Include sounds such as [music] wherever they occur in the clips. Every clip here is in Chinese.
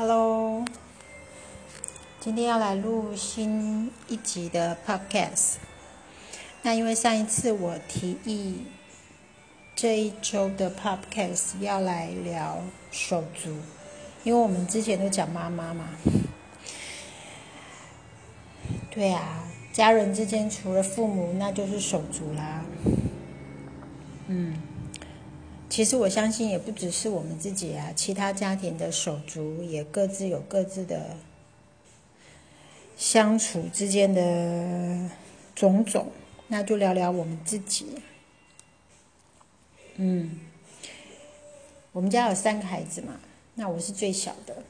Hello，今天要来录新一集的 Podcast。那因为上一次我提议这一周的 Podcast 要来聊手足，因为我们之前都讲妈妈嘛。对啊，家人之间除了父母，那就是手足啦。嗯。其实我相信，也不只是我们自己啊，其他家庭的手足也各自有各自的相处之间的种种。那就聊聊我们自己。嗯，我们家有三个孩子嘛，那我是最小的。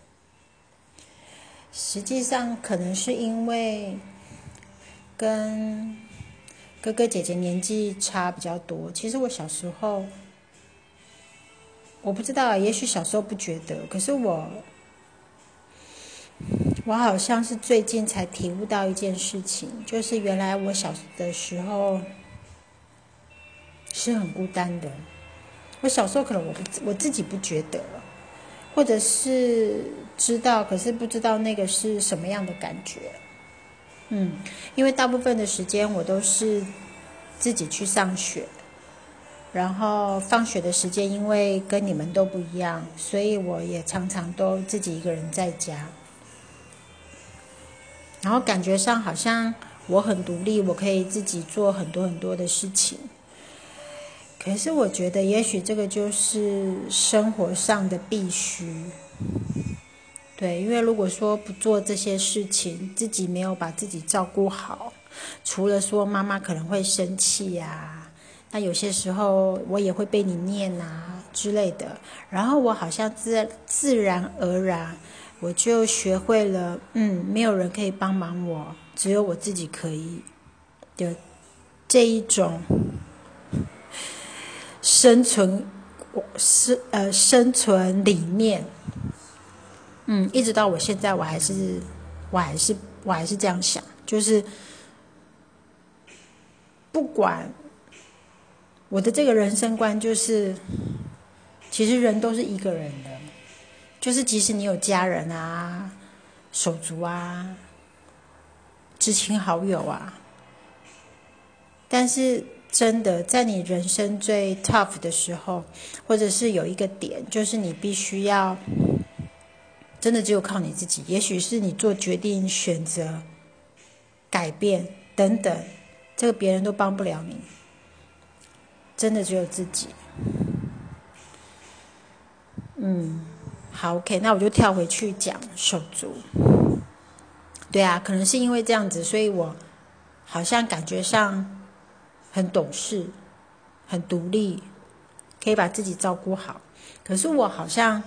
实际上，可能是因为跟哥哥姐姐年纪差比较多。其实我小时候。我不知道，也许小时候不觉得，可是我，我好像是最近才体悟到一件事情，就是原来我小的时候是很孤单的。我小时候可能我不我自己不觉得，或者是知道，可是不知道那个是什么样的感觉。嗯，因为大部分的时间我都是自己去上学。然后放学的时间，因为跟你们都不一样，所以我也常常都自己一个人在家。然后感觉上好像我很独立，我可以自己做很多很多的事情。可是我觉得，也许这个就是生活上的必须。对，因为如果说不做这些事情，自己没有把自己照顾好，除了说妈妈可能会生气呀。那有些时候我也会被你念啊之类的，然后我好像自自然而然，我就学会了，嗯，没有人可以帮忙我，只有我自己可以的这一种生存，生呃生存理念，嗯，一直到我现在，我还是我还是我还是这样想，就是不管。我的这个人生观就是，其实人都是一个人的，就是即使你有家人啊、手足啊、知亲好友啊，但是真的在你人生最 tough 的时候，或者是有一个点，就是你必须要真的只有靠你自己，也许是你做决定、选择、改变等等，这个别人都帮不了你。真的只有自己。嗯，好，OK，那我就跳回去讲手足。对啊，可能是因为这样子，所以我好像感觉上很懂事、很独立，可以把自己照顾好。可是我好像，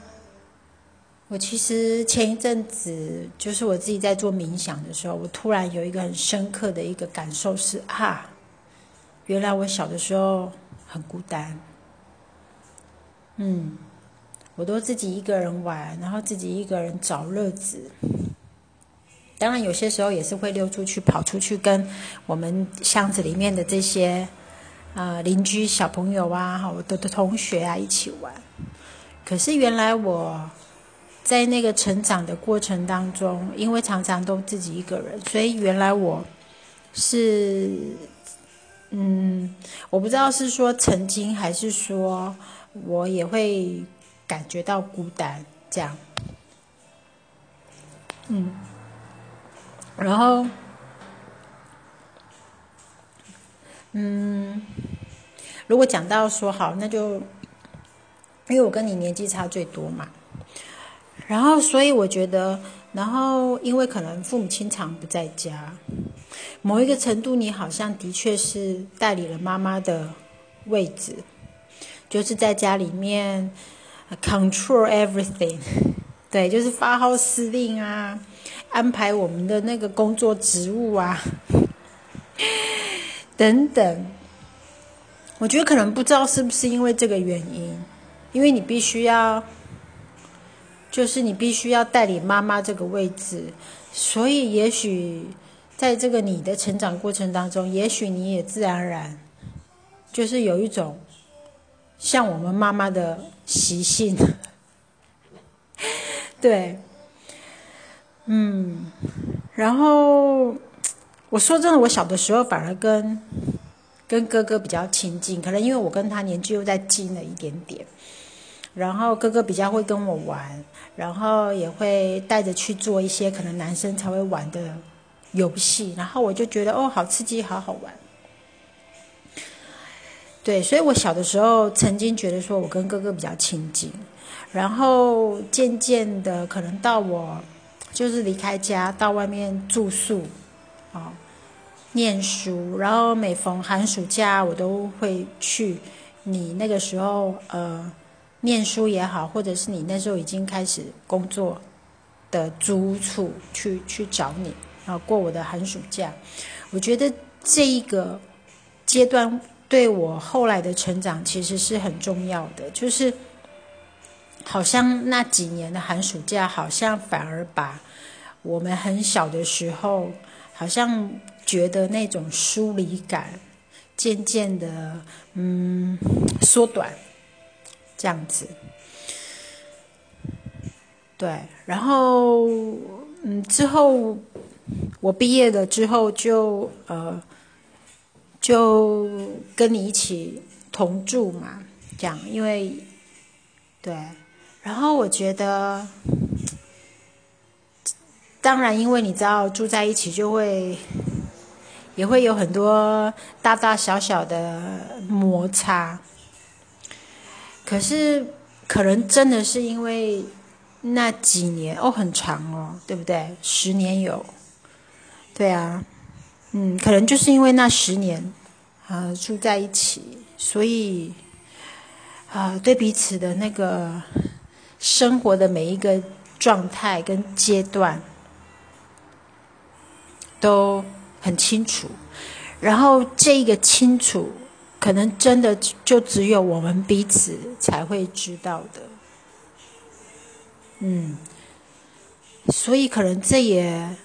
我其实前一阵子就是我自己在做冥想的时候，我突然有一个很深刻的一个感受是啊，原来我小的时候。很孤单，嗯，我都自己一个人玩，然后自己一个人找乐子。当然，有些时候也是会溜出去、跑出去，跟我们巷子里面的这些啊邻居小朋友啊、我的的同学啊一起玩。可是原来我在那个成长的过程当中，因为常常都自己一个人，所以原来我是。嗯，我不知道是说曾经还是说我也会感觉到孤单这样。嗯，然后，嗯，如果讲到说好，那就因为我跟你年纪差最多嘛，然后所以我觉得，然后因为可能父母亲常不在家。某一个程度，你好像的确是代理了妈妈的位置，就是在家里面 control everything，[laughs] 对，就是发号施令啊，安排我们的那个工作职务啊，[laughs] 等等。我觉得可能不知道是不是因为这个原因，因为你必须要，就是你必须要代理妈妈这个位置，所以也许。在这个你的成长过程当中，也许你也自然而然，就是有一种像我们妈妈的习性，[laughs] 对，嗯，然后我说真的，我小的时候反而跟跟哥哥比较亲近，可能因为我跟他年纪又再近了一点点。然后哥哥比较会跟我玩，然后也会带着去做一些可能男生才会玩的游戏，然后我就觉得哦，好刺激，好好玩。对，所以我小的时候曾经觉得说我跟哥哥比较亲近，然后渐渐的可能到我就是离开家到外面住宿，啊，念书，然后每逢寒暑假我都会去你那个时候呃。念书也好，或者是你那时候已经开始工作的租处去去找你，然后过我的寒暑假，我觉得这一个阶段对我后来的成长其实是很重要的，就是好像那几年的寒暑假，好像反而把我们很小的时候，好像觉得那种疏离感渐渐的嗯缩短。这样子，对，然后嗯，之后我毕业了之后，就呃，就跟你一起同住嘛，这样，因为对，然后我觉得，当然，因为你知道住在一起，就会也会有很多大大小小的摩擦。可是，可能真的是因为那几年哦，很长哦，对不对？十年有，对啊，嗯，可能就是因为那十年啊住在一起，所以啊对彼此的那个生活的每一个状态跟阶段都很清楚，然后这个清楚。可能真的就只有我们彼此才会知道的，嗯，所以可能这也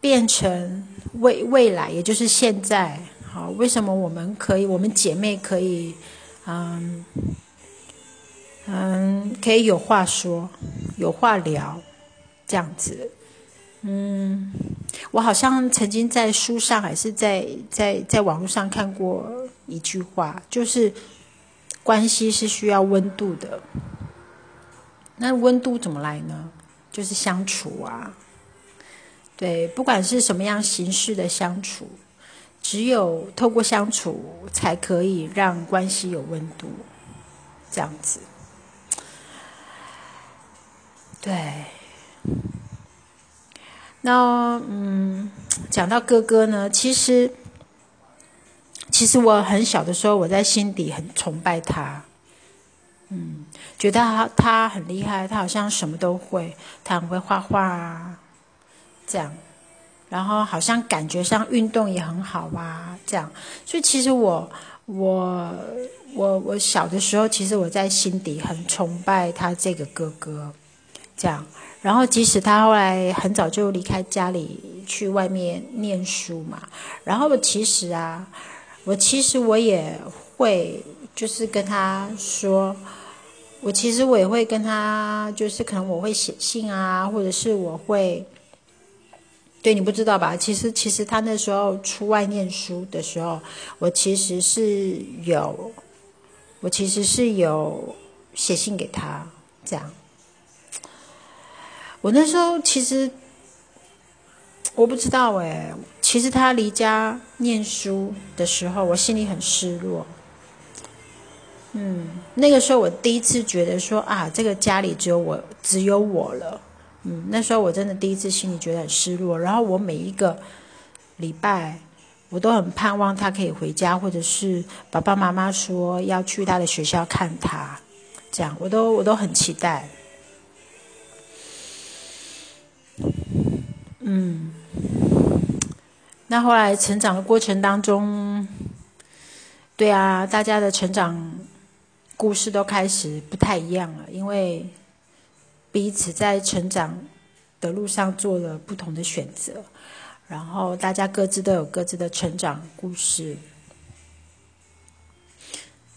变成未未来，也就是现在，好，为什么我们可以，我们姐妹可以，嗯嗯，可以有话说，有话聊，这样子。嗯，我好像曾经在书上还是在在在网络上看过一句话，就是关系是需要温度的。那温度怎么来呢？就是相处啊，对，不管是什么样形式的相处，只有透过相处，才可以让关系有温度，这样子，对。那嗯，讲到哥哥呢，其实其实我很小的时候，我在心底很崇拜他，嗯，觉得他他很厉害，他好像什么都会，他很会画画啊，这样，然后好像感觉上运动也很好啊，这样，所以其实我我我我小的时候，其实我在心底很崇拜他这个哥哥，这样。然后，即使他后来很早就离开家里去外面念书嘛，然后其实啊，我其实我也会就是跟他说，我其实我也会跟他，就是可能我会写信啊，或者是我会，对你不知道吧？其实其实他那时候出外念书的时候，我其实是有，我其实是有写信给他这样。我那时候其实我不知道哎，其实他离家念书的时候，我心里很失落。嗯，那个时候我第一次觉得说啊，这个家里只有我，只有我了。嗯，那时候我真的第一次心里觉得很失落。然后我每一个礼拜，我都很盼望他可以回家，或者是爸爸妈妈说要去他的学校看他，这样我都我都很期待。嗯，那后来成长的过程当中，对啊，大家的成长故事都开始不太一样了，因为彼此在成长的路上做了不同的选择，然后大家各自都有各自的成长故事。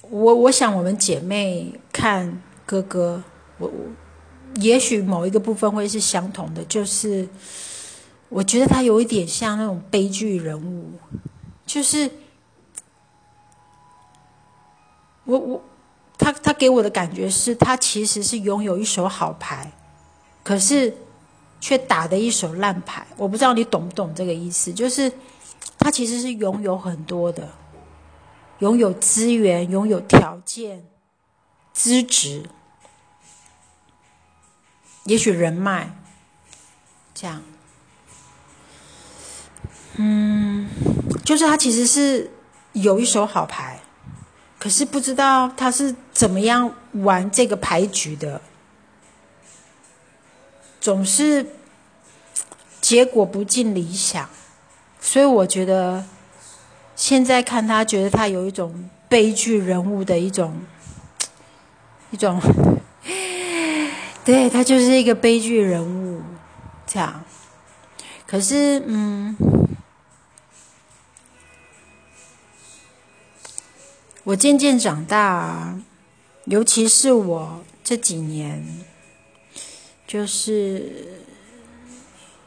我我想，我们姐妹看哥哥，我我也许某一个部分会是相同的，就是我觉得他有一点像那种悲剧人物，就是我我他他给我的感觉是他其实是拥有一手好牌，可是却打的一手烂牌。我不知道你懂不懂这个意思，就是他其实是拥有很多的，拥有资源，拥有条件，资质。也许人脉，这样，嗯，就是他其实是有一手好牌，可是不知道他是怎么样玩这个牌局的，总是结果不尽理想，所以我觉得现在看他，觉得他有一种悲剧人物的一种 [tsk] 一种。[tsk] 对他就是一个悲剧人物，这样。可是，嗯，我渐渐长大，尤其是我这几年，就是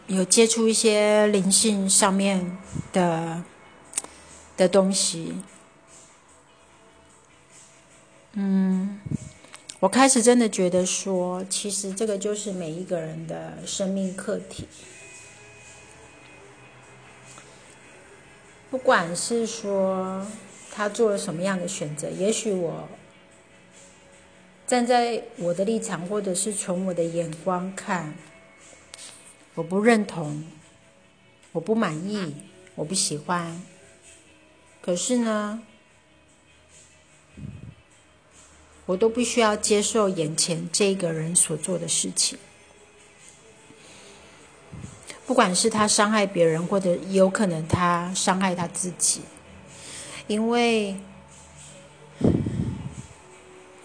有接触一些灵性上面的的东西，嗯。我开始真的觉得说，其实这个就是每一个人的生命课题。不管是说他做了什么样的选择，也许我站在我的立场，或者是从我的眼光看，我不认同，我不满意，我不喜欢。可是呢？我都必须要接受眼前这个人所做的事情，不管是他伤害别人，或者有可能他伤害他自己，因为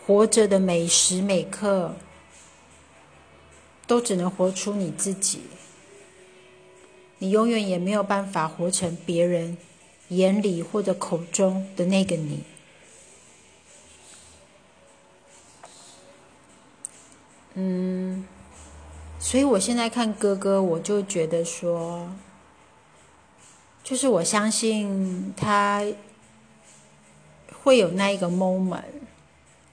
活着的每时每刻都只能活出你自己，你永远也没有办法活成别人眼里或者口中的那个你。嗯，所以我现在看哥哥，我就觉得说，就是我相信他会有那一个 moment，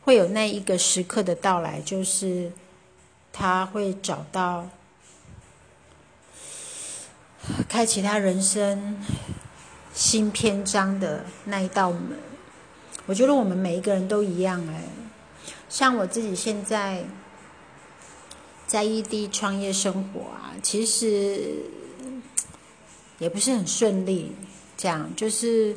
会有那一个时刻的到来，就是他会找到开启他人生新篇章的那一道门。我觉得我们每一个人都一样哎，像我自己现在。在异地创业生活啊，其实也不是很顺利。这样就是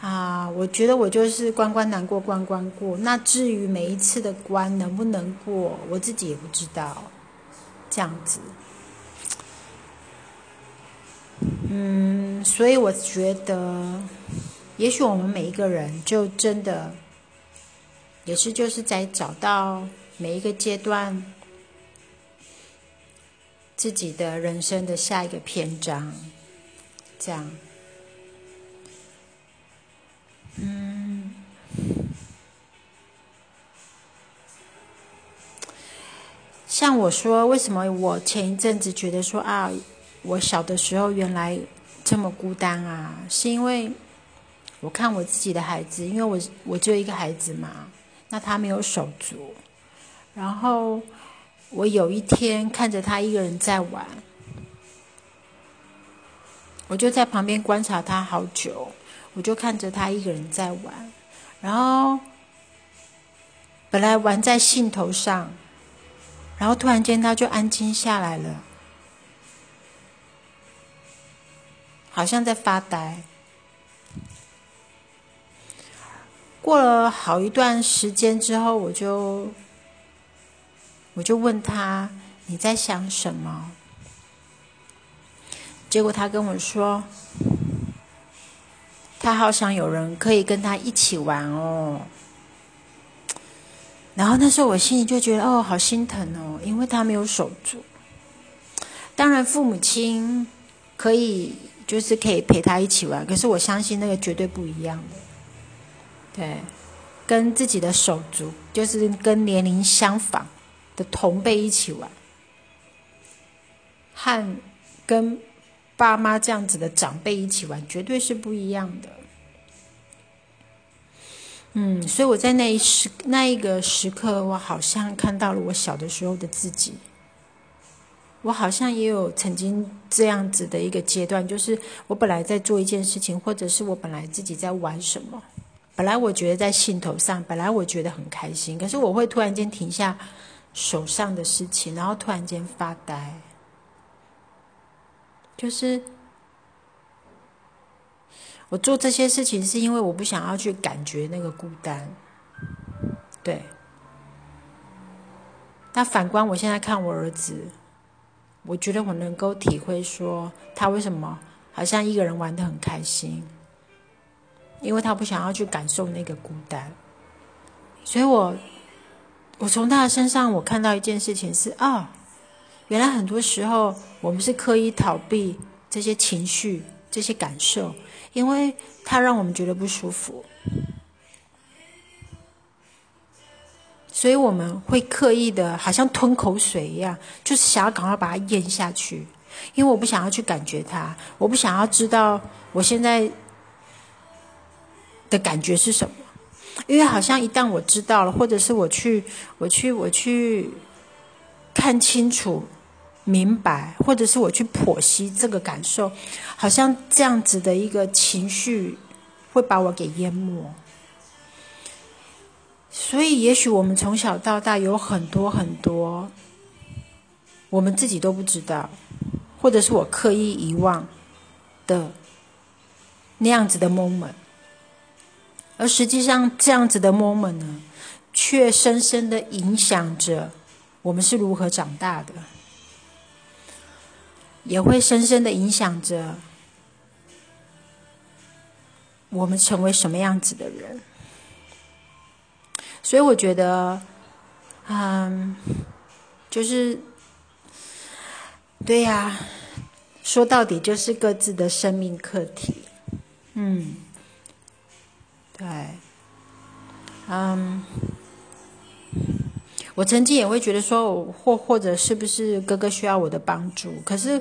啊，我觉得我就是关关难过关关过。那至于每一次的关能不能过，我自己也不知道。这样子，嗯，所以我觉得，也许我们每一个人就真的也是就是在找到每一个阶段。自己的人生的下一个篇章，这样，嗯，像我说，为什么我前一阵子觉得说啊，我小的时候原来这么孤单啊？是因为我看我自己的孩子，因为我我只有一个孩子嘛，那他没有手足，然后。我有一天看着他一个人在玩，我就在旁边观察他好久。我就看着他一个人在玩，然后本来玩在兴头上，然后突然间他就安静下来了，好像在发呆。过了好一段时间之后，我就。我就问他你在想什么？结果他跟我说，他好想有人可以跟他一起玩哦。然后那时候我心里就觉得哦，好心疼哦，因为他没有手足。当然父母亲可以就是可以陪他一起玩，可是我相信那个绝对不一样的。对，跟自己的手足就是跟年龄相仿。的同辈一起玩，和跟爸妈这样子的长辈一起玩，绝对是不一样的。嗯，所以我在那一时那一个时刻，我好像看到了我小的时候的自己。我好像也有曾经这样子的一个阶段，就是我本来在做一件事情，或者是我本来自己在玩什么，本来我觉得在兴头上，本来我觉得很开心，可是我会突然间停下手上的事情，然后突然间发呆，就是我做这些事情是因为我不想要去感觉那个孤单，对。那反观我现在看我儿子。我觉得我能够体会说他为什么好像一个人玩的很开心，因为他不想要去感受那个孤单。所以我我从他的身上我看到一件事情是啊，原来很多时候我们是刻意逃避这些情绪、这些感受，因为它让我们觉得不舒服。所以我们会刻意的，好像吞口水一样，就是想要赶快把它咽下去，因为我不想要去感觉它，我不想要知道我现在的感觉是什么，因为好像一旦我知道了，或者是我去，我去，我去看清楚、明白，或者是我去剖析这个感受，好像这样子的一个情绪会把我给淹没。所以，也许我们从小到大有很多很多，我们自己都不知道，或者是我刻意遗忘的那样子的 moment，而实际上这样子的 moment 呢，却深深的影响着我们是如何长大的，也会深深的影响着我们成为什么样子的人。所以我觉得，嗯，就是，对呀，说到底就是各自的生命课题，嗯，对，嗯，我曾经也会觉得说，或或者是不是哥哥需要我的帮助？可是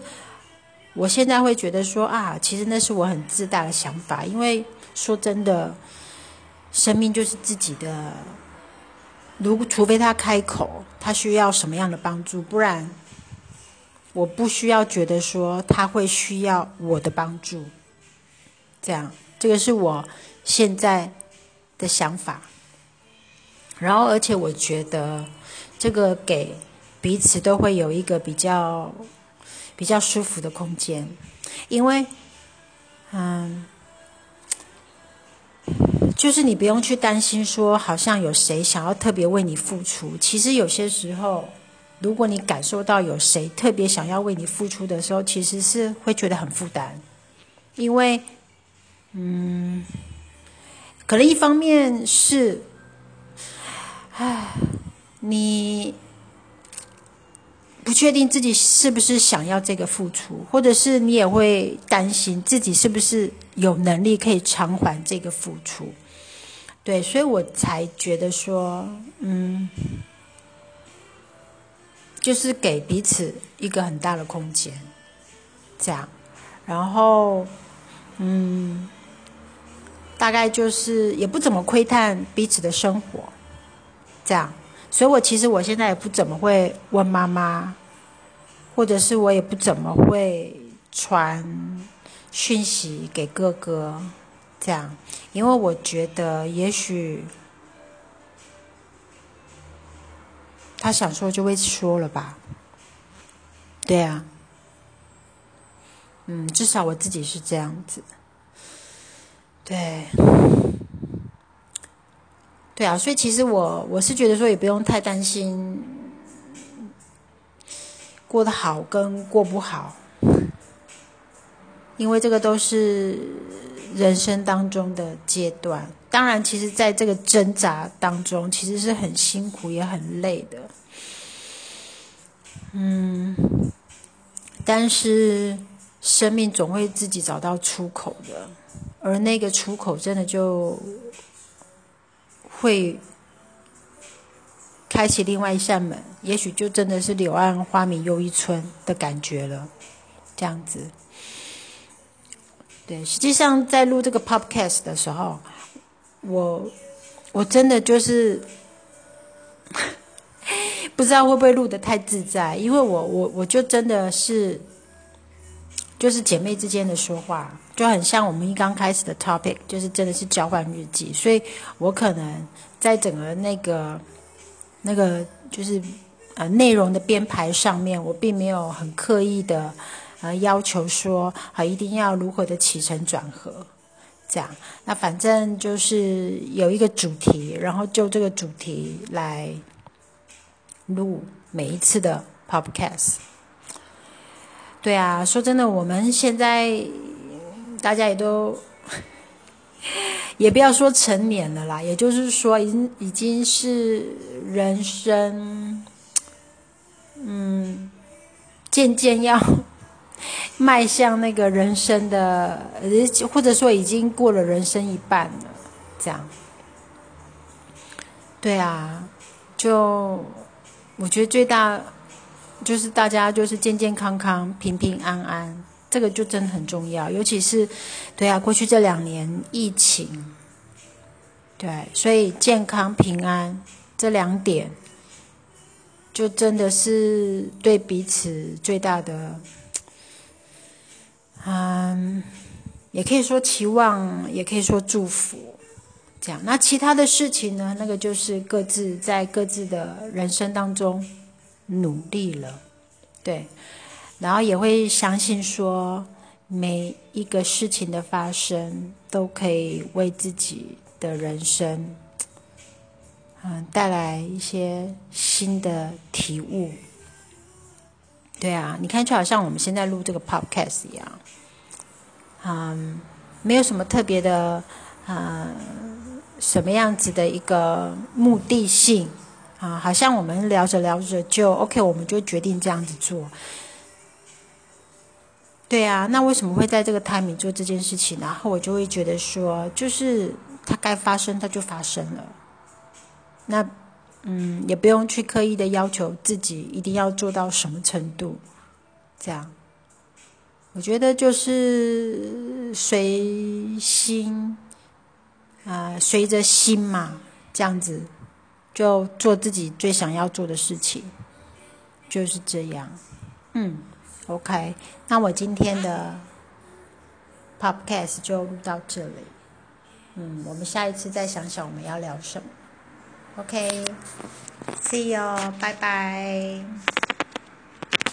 我现在会觉得说啊，其实那是我很自大的想法，因为说真的，生命就是自己的。如除非他开口，他需要什么样的帮助，不然我不需要觉得说他会需要我的帮助。这样，这个是我现在的想法。然后，而且我觉得这个给彼此都会有一个比较比较舒服的空间，因为，嗯。就是你不用去担心说，好像有谁想要特别为你付出。其实有些时候，如果你感受到有谁特别想要为你付出的时候，其实是会觉得很负担。因为，嗯，可能一方面是，唉，你不确定自己是不是想要这个付出，或者是你也会担心自己是不是有能力可以偿还这个付出。对，所以我才觉得说，嗯，就是给彼此一个很大的空间，这样，然后，嗯，大概就是也不怎么窥探彼此的生活，这样，所以我其实我现在也不怎么会问妈妈，或者是我也不怎么会传讯息给哥哥。这样，因为我觉得也许他想说就会说了吧，对啊，嗯，至少我自己是这样子，对，对啊，所以其实我我是觉得说也不用太担心过得好跟过不好，因为这个都是。人生当中的阶段，当然，其实在这个挣扎当中，其实是很辛苦也很累的。嗯，但是生命总会自己找到出口的，而那个出口真的就会开启另外一扇门，也许就真的是柳暗花明又一村的感觉了，这样子。对，实际上在录这个 podcast 的时候，我我真的就是 [laughs] 不知道会不会录的太自在，因为我我我就真的是就是姐妹之间的说话，就很像我们一刚开始的 topic，就是真的是交换日记，所以我可能在整个那个那个就是呃内容的编排上面，我并没有很刻意的。呃，要求说啊，一定要如何的起承转合，这样。那反正就是有一个主题，然后就这个主题来录每一次的 podcast。对啊，说真的，我们现在大家也都也不要说成年了啦，也就是说，已经已经是人生，嗯，渐渐要。[laughs] 迈向那个人生的，或者说已经过了人生一半了，这样。对啊，就我觉得最大就是大家就是健健康康、平平安安，这个就真的很重要。尤其是对啊，过去这两年疫情，对，所以健康平安这两点，就真的是对彼此最大的。嗯，也可以说期望，也可以说祝福，这样。那其他的事情呢？那个就是各自在各自的人生当中努力了，对。然后也会相信说，每一个事情的发生都可以为自己的人生，嗯，带来一些新的体悟。对啊，你看，就好像我们现在录这个 podcast 一样。嗯，没有什么特别的，呃，什么样子的一个目的性啊？好像我们聊着聊着就 OK，我们就决定这样子做。对啊，那为什么会在这个 timing 做这件事情？然后我就会觉得说，就是它该发生，它就发生了。那嗯，也不用去刻意的要求自己一定要做到什么程度，这样。我觉得就是随心，啊，随着心嘛，这样子就做自己最想要做的事情，就是这样。嗯，OK，那我今天的 Podcast 就录到这里。嗯，我们下一次再想想我们要聊什么。OK，See you，拜拜。